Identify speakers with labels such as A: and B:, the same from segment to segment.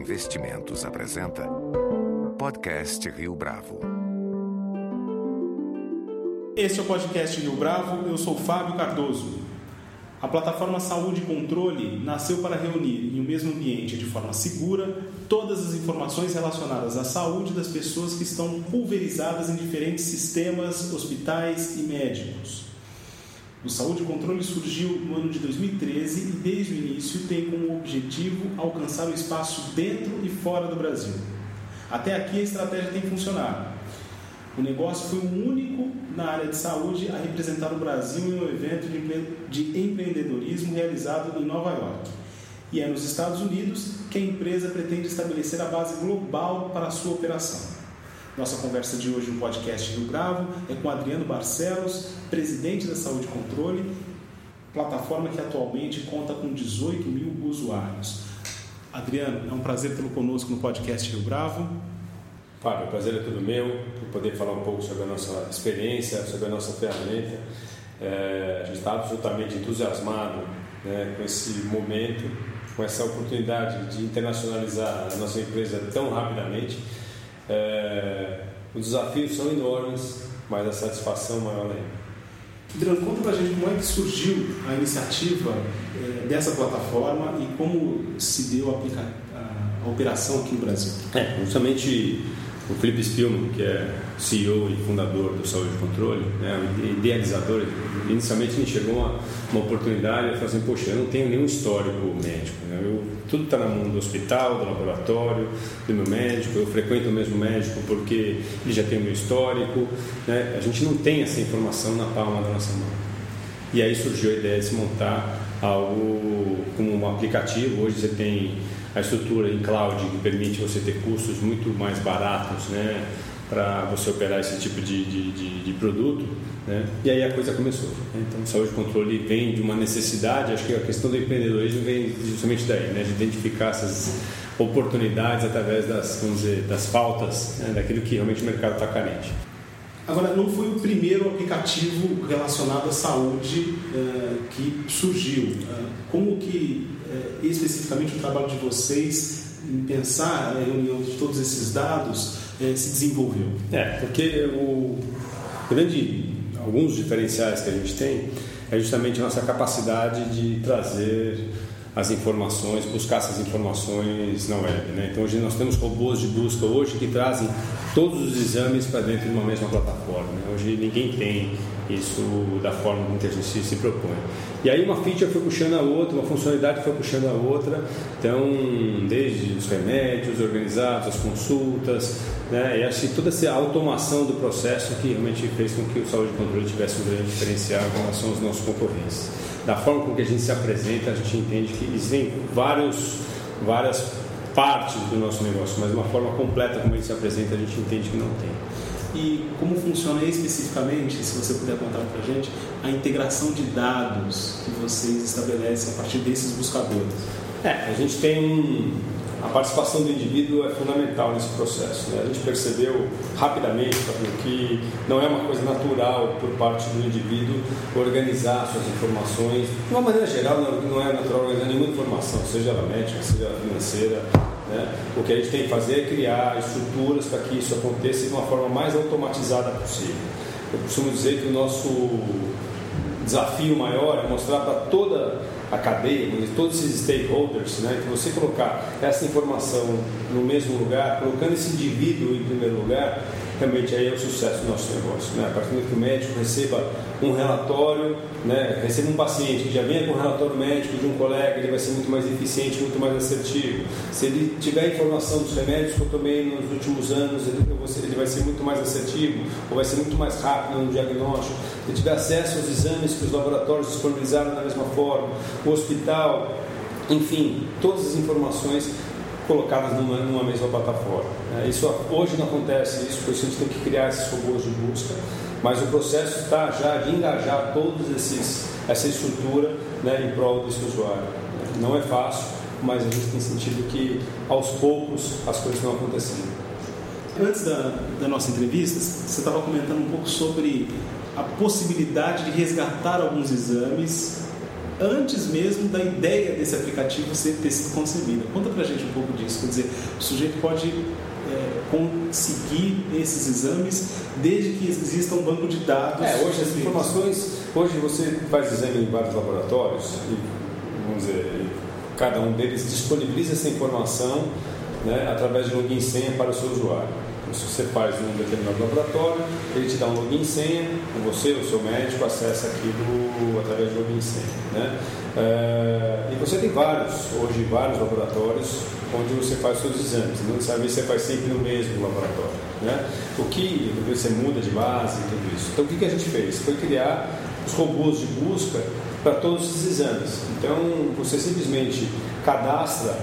A: Investimentos apresenta Podcast Rio Bravo.
B: Este é o podcast Rio Bravo, eu sou Fábio Cardoso. A plataforma Saúde e Controle nasceu para reunir em um mesmo ambiente de forma segura todas as informações relacionadas à saúde das pessoas que estão pulverizadas em diferentes sistemas, hospitais e médicos. O Saúde e Controle surgiu no ano de 2013 e desde o início tem como objetivo alcançar o espaço dentro e fora do Brasil. Até aqui a estratégia tem funcionado. O negócio foi o único na área de saúde a representar o Brasil em um evento de empreendedorismo realizado em Nova York. E é nos Estados Unidos que a empresa pretende estabelecer a base global para a sua operação. Nossa conversa de hoje no podcast do Bravo é com Adriano Barcelos, presidente da Saúde Controle, plataforma que atualmente conta com 18 mil usuários. Adriano, é um prazer tê-lo conosco no podcast Rio Bravo.
C: Fábio, o prazer é todo meu, poder falar um pouco sobre a nossa experiência, sobre a nossa ferramenta. É, a gente está absolutamente entusiasmado né, com esse momento, com essa oportunidade de internacionalizar a nossa empresa tão rapidamente é, os desafios são enormes, mas a satisfação maior ainda.
B: Adriano, conta pra gente como é que surgiu a iniciativa é, dessa plataforma e como se deu a, a, a operação aqui no Brasil.
C: É, justamente o Felipe Spielman, que é CEO e fundador do Saúde Controle, né, idealizador, inicialmente ele enxergou uma, uma oportunidade e falou assim, poxa, eu não tenho nenhum histórico médico, né, eu, tudo está na mão do hospital, do laboratório, do meu médico, eu frequento o mesmo médico porque ele já tem o meu histórico, né, a gente não tem essa informação na palma da nossa mão. E aí surgiu a ideia de se montar algo como um aplicativo, hoje você tem a estrutura em cloud que permite você ter custos muito mais baratos, né? para você operar esse tipo de, de, de, de, produto, né? E aí a coisa começou. Então, saúde e controle vem de uma necessidade. Acho que a questão do empreendedorismo vem justamente daí, né? De identificar essas oportunidades através das, vamos dizer, das faltas, né? daquilo que realmente o mercado está carente.
B: Agora, não foi o primeiro aplicativo relacionado à saúde uh, que surgiu. Uh, como que uh, especificamente o trabalho de vocês em pensar a reunião de todos esses dados se desenvolveu?
C: É, porque o grande, alguns diferenciais que a gente tem é justamente a nossa capacidade de trazer as informações, buscar essas informações na web. Né? Então hoje nós temos robôs de busca hoje que trazem todos os exames para dentro de uma mesma plataforma. Né? Hoje ninguém tem isso da forma como a gente se propõe. E aí uma feature foi puxando a outra, uma funcionalidade foi puxando a outra. Então, desde os remédios organizados, as consultas, né? e acho que toda essa automação do processo que realmente fez com que o saúde e controle tivesse um grande diferencial em relação aos nossos concorrentes da forma com que a gente se apresenta, a gente entende que existem vários, várias partes do nosso negócio, mas uma forma completa como ele se apresenta, a gente entende que não tem.
B: E como funciona especificamente, se você puder contar para a gente, a integração de dados que vocês estabelecem a partir desses buscadores?
C: É, a gente tem um, a participação do indivíduo é fundamental nesse processo. Né? A gente percebeu rapidamente que não é uma coisa natural por parte do indivíduo organizar suas informações. De uma maneira geral, não é natural organizar nenhuma informação, seja ela médica, seja ela financeira. Né? O que a gente tem que fazer é criar estruturas para que isso aconteça de uma forma mais automatizada possível. Eu costumo dizer que o nosso desafio maior é mostrar para toda a cadeia, todos esses stakeholders, né, que você colocar essa informação no mesmo lugar, colocando esse indivíduo em primeiro lugar, realmente aí é o sucesso do nosso negócio. Né? A partir do momento que o médico receba um relatório, né, receba um paciente que já venha com um relatório médico de um colega, ele vai ser muito mais eficiente, muito mais assertivo. Se ele tiver informação dos remédios que eu tomei nos últimos anos, ele, vai ser muito mais assertivo, ou vai ser muito mais rápido no diagnóstico. Se ele tiver acesso aos exames que os laboratórios disponibilizaram da mesma forma, o hospital, enfim, todas as informações colocadas numa, numa mesma plataforma. É, isso hoje não acontece, isso por isso a gente tem que criar esses robôs de busca, mas o processo está já de engajar todos esses essa estrutura né, em prol desse usuário. Não é fácil, mas a gente tem sentido que aos poucos as coisas estão acontecendo.
B: Antes da, da nossa entrevista, você estava comentando um pouco sobre a possibilidade de resgatar alguns exames antes mesmo da ideia desse aplicativo ser, ter sido concebida. Conta pra gente um pouco disso. Quer dizer, o sujeito pode é, conseguir esses exames desde que exista um banco de dados.
C: É, hoje as informações, hoje você faz exame em vários laboratórios e, vamos dizer, cada um deles disponibiliza essa informação né, através de login senha para o seu usuário. Então, você faz um determinado laboratório, ele te dá um login senha, você, o seu médico, acessa aquilo através de login senha. Né? É, e você tem vários, hoje, vários laboratórios onde você faz seus exames. Não necessariamente você faz sempre no mesmo laboratório. Né? O que você muda de base e tudo isso. Então, o que, que a gente fez? Foi criar os robôs de busca para todos esses exames. Então, você simplesmente cadastra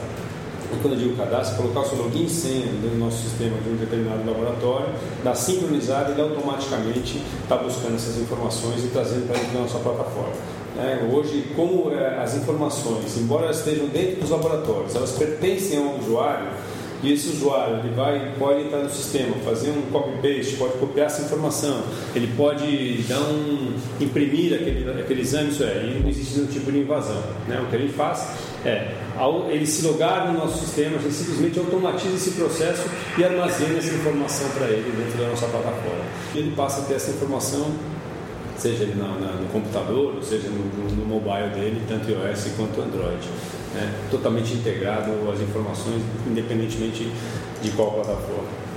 C: e quando eu digo cadastro, colocar o seu login e senha do nosso sistema de um determinado laboratório, dá sincronizado e ele automaticamente está buscando essas informações e trazendo para dentro da nossa plataforma. É, hoje, como é, as informações, embora elas estejam dentro dos laboratórios, elas pertencem ao usuário, e esse usuário ele vai, pode entrar no sistema, fazer um copy-paste, pode copiar essa informação, ele pode dar um, imprimir aquele, aquele exame, isso é, e não existe nenhum tipo de invasão. Né? O que gente faz é, ao ele se logar no nosso sistema, a gente simplesmente automatiza esse processo e armazena essa informação para ele dentro da nossa plataforma. E ele passa a ter essa informação, seja ele no computador, ou seja no, no, mobile dele, tanto iOS quanto Android. Né? Totalmente integrado as informações, independentemente de qual plataforma.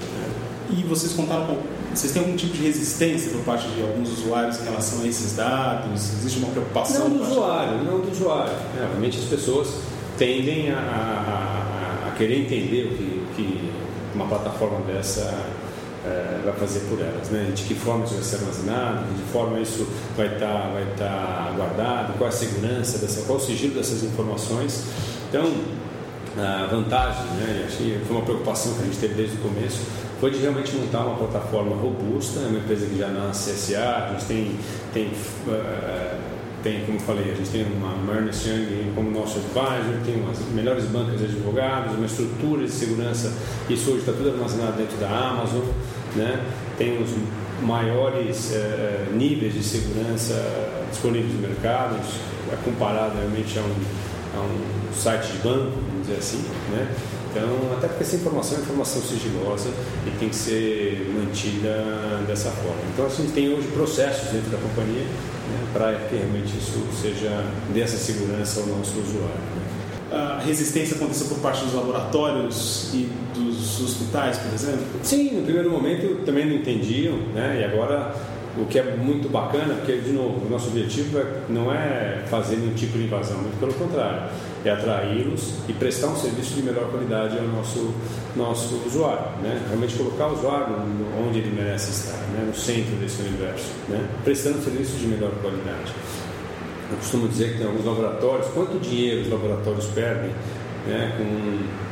B: E vocês contaram com. Vocês têm algum tipo de resistência por parte de alguns usuários em relação a esses dados? Existe uma preocupação?
C: Não do usuário, não do usuário. É, obviamente as pessoas tendem a, a, a, querer entender o que, que uma plataforma dessa é, vai fazer por elas, né? De que forma isso vai ser armazenado, de que forma isso vai estar tá, vai tá guardado, qual é a segurança dessa, qual é o sigilo dessas informações. Então, a vantagem, né? Acho que foi uma preocupação que a gente teve desde o começo foi de realmente montar uma plataforma robusta, é uma empresa que já nasce CSA, a gente tem, tem, uh, tem como falei, a gente tem uma Ernest Young como nosso advisor, tem umas melhores bancas de advogados, uma estrutura de segurança, isso hoje está tudo armazenado dentro da Amazon, né? tem os maiores uh, níveis de segurança disponíveis no mercado, é comparado realmente a um, a um site de banco, vamos dizer assim, né? Então, até porque essa informação é informação sigilosa e tem que ser mantida dessa forma. Então, assim, tem hoje processos dentro da companhia né, para que realmente isso seja dessa segurança ao nosso usuário. Né.
B: A resistência aconteceu por parte dos laboratórios e dos hospitais, por exemplo?
C: Sim, no primeiro momento também não entendiam, né? E agora o que é muito bacana, porque, de novo, o nosso objetivo é, não é fazer nenhum tipo de invasão, muito pelo contrário, é atraí-los e prestar um serviço de melhor qualidade ao nosso, nosso usuário. Né? Realmente colocar o usuário onde ele merece estar, né? no centro desse universo, né? prestando serviços de melhor qualidade. Eu costumo dizer que tem alguns laboratórios, quanto dinheiro os laboratórios perdem né? com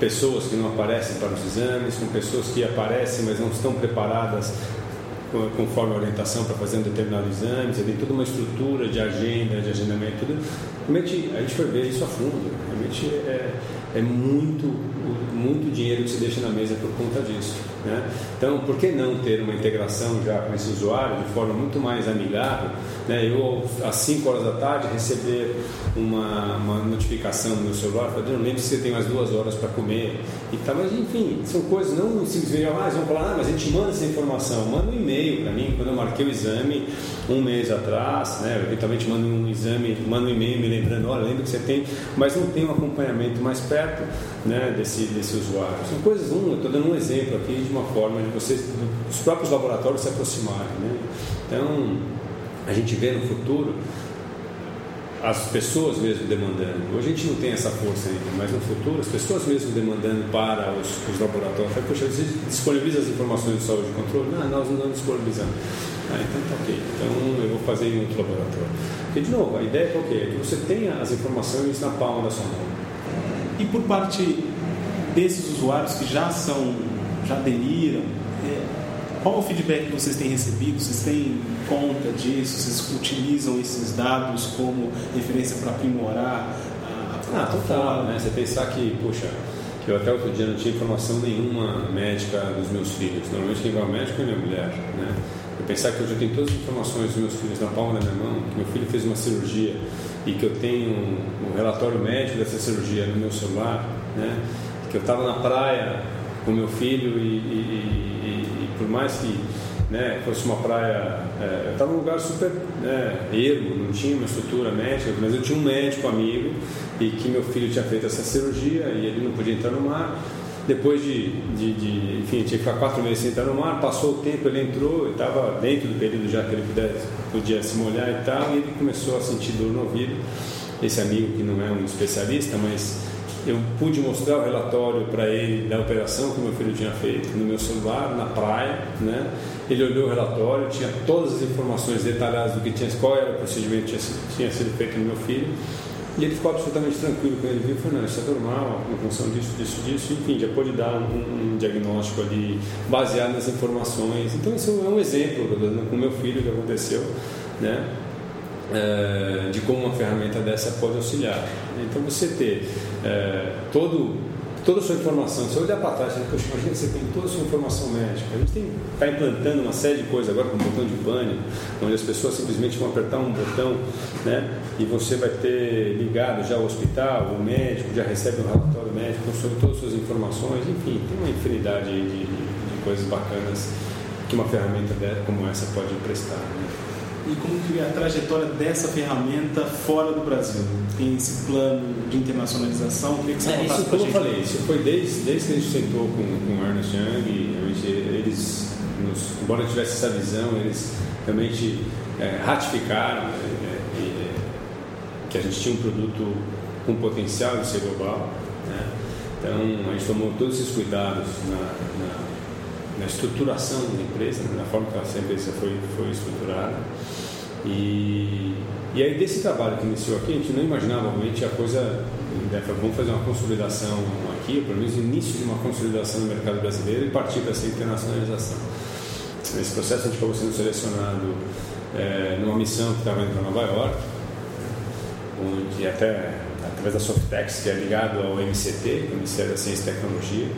C: pessoas que não aparecem para os exames, com pessoas que aparecem, mas não estão preparadas conforme a orientação para fazer um determinado exame, você tem toda uma estrutura de agenda, de agendamento, tudo. Realmente, a gente foi ver isso a fundo. Realmente é, é muito, muito dinheiro que se deixa na mesa por conta disso. Né? Então, por que não ter uma integração já com esse usuário de forma muito mais amigável? Né? Eu, às 5 horas da tarde, receber uma, uma notificação no meu celular, falando, não lembro se você tem mais duas horas para comer e tal, mas enfim, são coisas, não simplesmente, ah, vão falar, ah, mas a gente manda essa informação, manda um e-mail para mim, quando eu marquei o exame um mês atrás, né? eventualmente manda um exame, manda um e-mail me lembrando, olha, lembra que você tem, mas não tem um acompanhamento mais perto né, desse, desse usuário. São coisas, um, eu estou dando um exemplo aqui de uma forma de vocês, os próprios laboratórios se aproximarem. Né? Então, a gente vê no futuro as pessoas mesmo demandando. Hoje a gente não tem essa força ainda, mas no futuro as pessoas mesmo demandando para os, os laboratórios. Poxa, disponibiliza as informações de saúde e controle? Não, nós não disponibilizamos. Ah, então tá ok. Então eu vou fazer em outro laboratório. Porque, de novo, a ideia é qual que é? é que você tenha as informações na palma da sua mão.
B: E por parte desses usuários que já são, já aderiram, é, qual o feedback que vocês têm recebido? Vocês têm conta disso? Vocês utilizam esses dados como referência para aprimorar
C: a, a Ah, total, né? Você pensar que, puxa, que eu até outro dia não tinha informação nenhuma médica dos meus filhos. Normalmente quem vai ao médico é minha mulher, né? Pensar que hoje eu tenho todas as informações dos meus filhos na palma da minha mão, que meu filho fez uma cirurgia e que eu tenho um, um relatório médico dessa cirurgia no meu celular, né? que eu estava na praia com meu filho e, e, e, e por mais que né, fosse uma praia, é, eu estava num lugar super né, ermo, não tinha uma estrutura médica, mas eu tinha um médico amigo e que meu filho tinha feito essa cirurgia e ele não podia entrar no mar depois de, de, de, enfim, tinha que ficar quatro meses sem entrar no mar, passou o tempo, ele entrou, estava dentro do período já que ele pudesse, podia se molhar e tal, e ele começou a sentir dor no ouvido. Esse amigo que não é um especialista, mas eu pude mostrar o relatório para ele da operação que meu filho tinha feito no meu celular, na praia, né? Ele olhou o relatório, tinha todas as informações detalhadas do que tinha, qual era o procedimento que tinha, tinha sido feito no meu filho e ele ficou absolutamente tranquilo quando ele viu, falou, não, isso é normal, em função disso, disso, disso, enfim, já pôde dar um, um diagnóstico ali baseado nas informações. Então isso é um exemplo, com o meu filho que aconteceu, né? É, de como uma ferramenta dessa pode auxiliar. Então você ter é, todo toda a sua informação. Se você olhar para trás, poxa, imagina você tem toda a sua informação médica. A gente está implantando uma série de coisas agora com o botão de pânico, onde as pessoas simplesmente vão apertar um botão né, e você vai ter ligado já ao hospital, o médico já recebe um relatório médico sobre todas as suas informações. Enfim, tem uma infinidade de, de, de coisas bacanas que uma ferramenta como essa pode prestar. Né?
B: E como que é a trajetória dessa ferramenta fora do Brasil? Tem esse plano de internacionalização?
C: que você é, isso, como eu falei, isso foi desde, desde que a gente sentou com, com o Ernest Young, eles, nos, embora tivesse essa visão, eles realmente é, ratificaram é, é, é, que a gente tinha um produto com potencial de ser global. Né? Então, a gente tomou todos esses cuidados na, na na estruturação da empresa, na forma que essa empresa foi, foi estruturada. E, e aí, desse trabalho que iniciou aqui, a gente não imaginava realmente a coisa. Né, vamos fazer uma consolidação aqui, pelo menos início de uma consolidação no mercado brasileiro e partir para essa internacionalização. Nesse processo, a gente acabou sendo selecionado é, numa missão que estava indo para Nova York, onde até através da Softex, que é ligado ao MCT, é Ministério da Ciência e Tecnologia,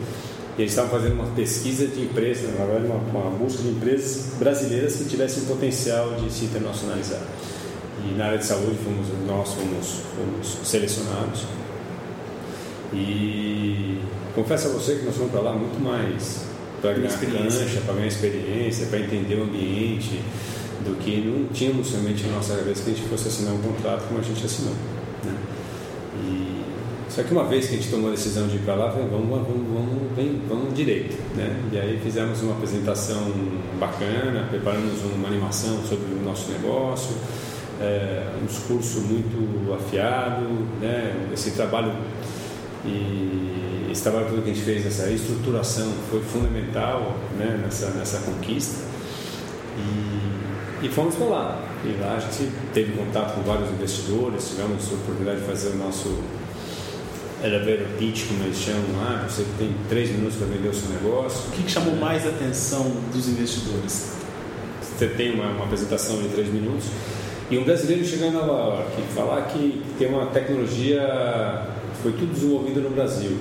C: e eles estavam fazendo uma pesquisa de empresas, na verdade, uma, uma busca de empresas brasileiras que tivessem potencial de se internacionalizar. E na área de saúde fomos, nós fomos, fomos selecionados. E confesso a você que nós fomos para lá muito mais para ganhar cancha, para ganhar experiência, para entender o ambiente, do que não tínhamos somente na nossa cabeça que a gente fosse assinar um contrato como a gente assinou. Né? Só que uma vez que a gente tomou a decisão de ir para lá, vamos, vamos, vamos, vamos, vamos direito. Né? E aí fizemos uma apresentação bacana, preparamos uma animação sobre o nosso negócio, é, um discurso muito afiado, né? esse trabalho e esse trabalho todo que a gente fez, essa estruturação foi fundamental né? nessa, nessa conquista. E, e fomos para lá. E lá a gente teve contato com vários investidores, tivemos a oportunidade de fazer o nosso elevator pitch, como eles chamam lá, você tem três minutos para vender o seu negócio.
B: O que, que chamou é. mais a atenção dos investidores?
C: Você tem uma, uma, apresentação de três minutos e um brasileiro chegando York falar que tem uma tecnologia foi tudo desenvolvida no Brasil.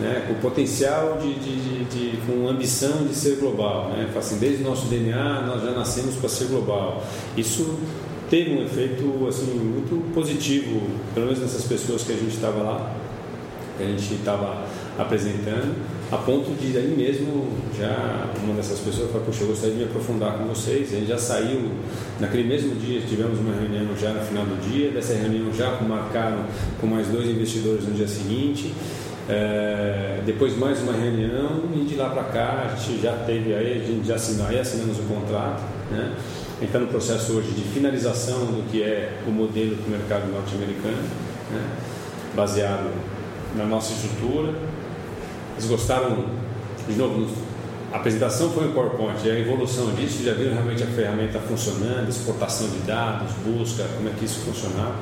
C: Né, com potencial de, de, de, de, com ambição de ser global, né? Assim, desde o nosso DNA nós já nascemos para ser global. Isso teve um efeito assim muito positivo, pelo menos nessas pessoas que a gente estava lá que a gente estava apresentando, a ponto de aí mesmo já uma dessas pessoas falou, poxa, eu gostaria de me aprofundar com vocês. A gente já saiu, naquele mesmo dia tivemos uma reunião já no final do dia, dessa reunião já marcaram com mais dois investidores no dia seguinte. É, depois mais uma reunião e de lá para cá a gente já teve aí, a gente já assinou, aí assinamos o contrato, né? Está no processo hoje de finalização do que é o modelo do mercado norte-americano, né? baseado na nossa estrutura. Eles gostaram, de novo, a apresentação foi em PowerPoint, e a evolução disso, já viram realmente a ferramenta funcionando, exportação de dados, busca, como é que isso funcionava.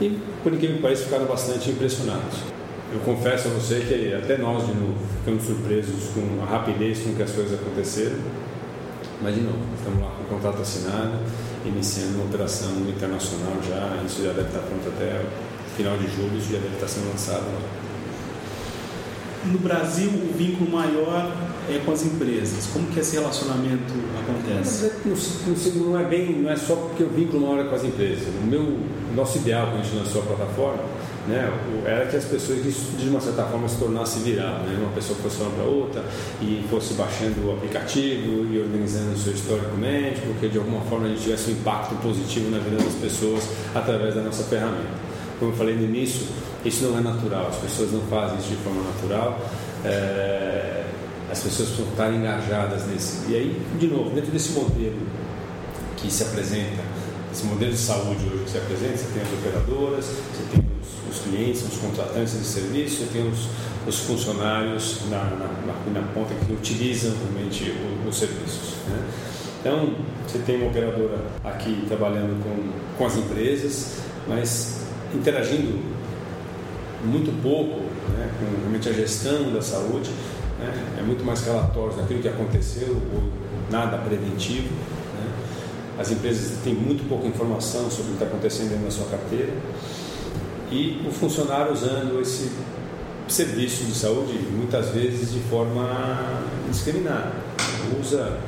C: E, por incrível que pareça, ficaram bastante impressionados. Eu confesso a você que até nós, de novo, ficamos surpresos com a rapidez com que as coisas aconteceram. Mas, de novo, estamos lá com o contrato assinado, iniciando uma operação internacional já, isso já deve estar pronto até final de julho, isso já deve estar sendo lançado
B: no Brasil o vínculo maior é com as empresas. Como que esse relacionamento acontece?
C: Não, não é bem, não é só porque o vínculo maior é com as empresas. O meu, nosso ideal quando a gente lançou a plataforma, né, era que as pessoas de uma certa forma se tornassem virar, né, uma pessoa fosse uma para outra e fosse baixando o aplicativo e organizando o seu histórico médico, que de alguma forma a gente tivesse um impacto positivo na vida das pessoas através da nossa ferramenta. Como eu falei no início, isso não é natural, as pessoas não fazem isso de forma natural. É, as pessoas precisam estar engajadas nesse. E aí, de novo, dentro desse modelo que se apresenta, esse modelo de saúde hoje que se apresenta, você tem as operadoras, você tem os, os clientes, os contratantes de serviço, você tem os, os funcionários na, na, na, na, ponta que utilizam realmente os, os serviços. Né? Então, você tem uma operadora aqui trabalhando com, com as empresas, mas interagindo muito pouco né, com realmente a gestão da saúde, né, é muito mais relatórios daquilo que aconteceu ou nada preventivo. Né. As empresas têm muito pouca informação sobre o que está acontecendo dentro da sua carteira e o funcionário usando esse serviço de saúde muitas vezes de forma indiscriminada. Usa,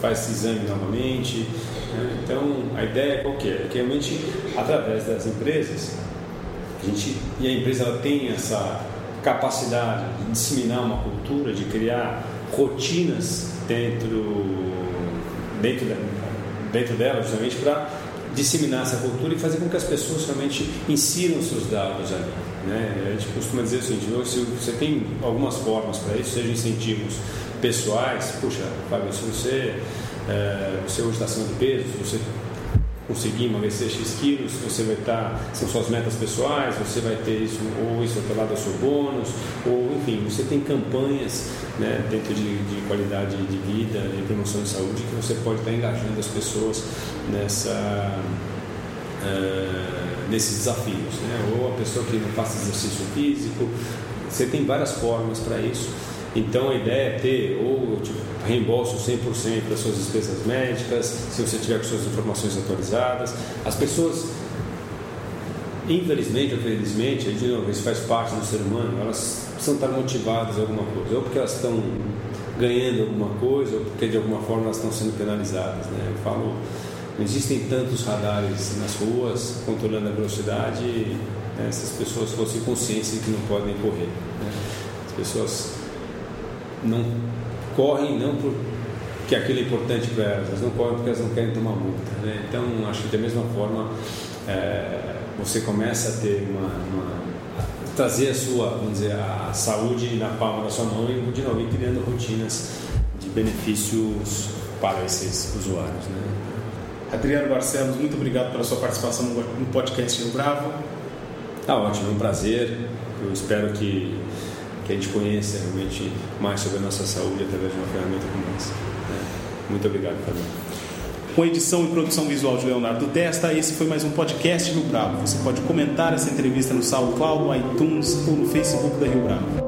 C: faz esse exame novamente. Né. Então a ideia é qual que é? Que realmente através das empresas a gente, e a empresa tem essa capacidade de disseminar uma cultura, de criar rotinas dentro, dentro, dentro dela, justamente para disseminar essa cultura e fazer com que as pessoas realmente insiram seus dados ali. Né? A gente costuma dizer o seguinte: se você tem algumas formas para isso, sejam incentivos pessoais, puxa, Fábio, se você, é, você hoje está acima de peso, se você conseguir emagrecer X quilos, você vai estar, são suas metas pessoais, você vai ter isso, ou isso atrelado ao seu bônus, ou enfim, você tem campanhas né, dentro de, de, qualidade de vida e promoção de saúde que você pode estar engajando as pessoas nessa. Uh, nesses desafios, né? ou a pessoa que não faz exercício físico, você tem várias formas para isso. Então a ideia é ter ou tipo, reembolso 100% das suas despesas médicas, se você tiver com suas informações atualizadas. As pessoas, infelizmente ou felizmente, de novo, isso faz parte do ser humano, elas precisam estar motivadas a alguma coisa, ou porque elas estão ganhando alguma coisa, ou porque de alguma forma elas estão sendo penalizadas. Né? Eu falo, não existem tantos radares nas ruas controlando a velocidade, né? se as pessoas fossem conscientes de que não podem correr. Né? As pessoas não correm não porque aquilo é importante para elas, elas não correm porque elas não querem tomar multa. Né? Então, acho que da mesma forma, é, você começa a ter uma, uma, trazer a sua, vamos dizer, a saúde na palma da sua mão e de novo criando rotinas de benefícios para esses usuários. Né?
B: Adriano Barcelos, muito obrigado pela sua participação no podcast Rio Bravo.
C: Tá ótimo, é um prazer. Eu espero que que a gente conheça realmente mais sobre a nossa saúde através de uma ferramenta como essa. Né? Muito obrigado, Fabio.
B: Com edição e produção visual de Leonardo Testa, esse foi mais um podcast Rio Bravo. Você pode comentar essa entrevista no SoundCloud, no iTunes ou no Facebook da Rio Bravo.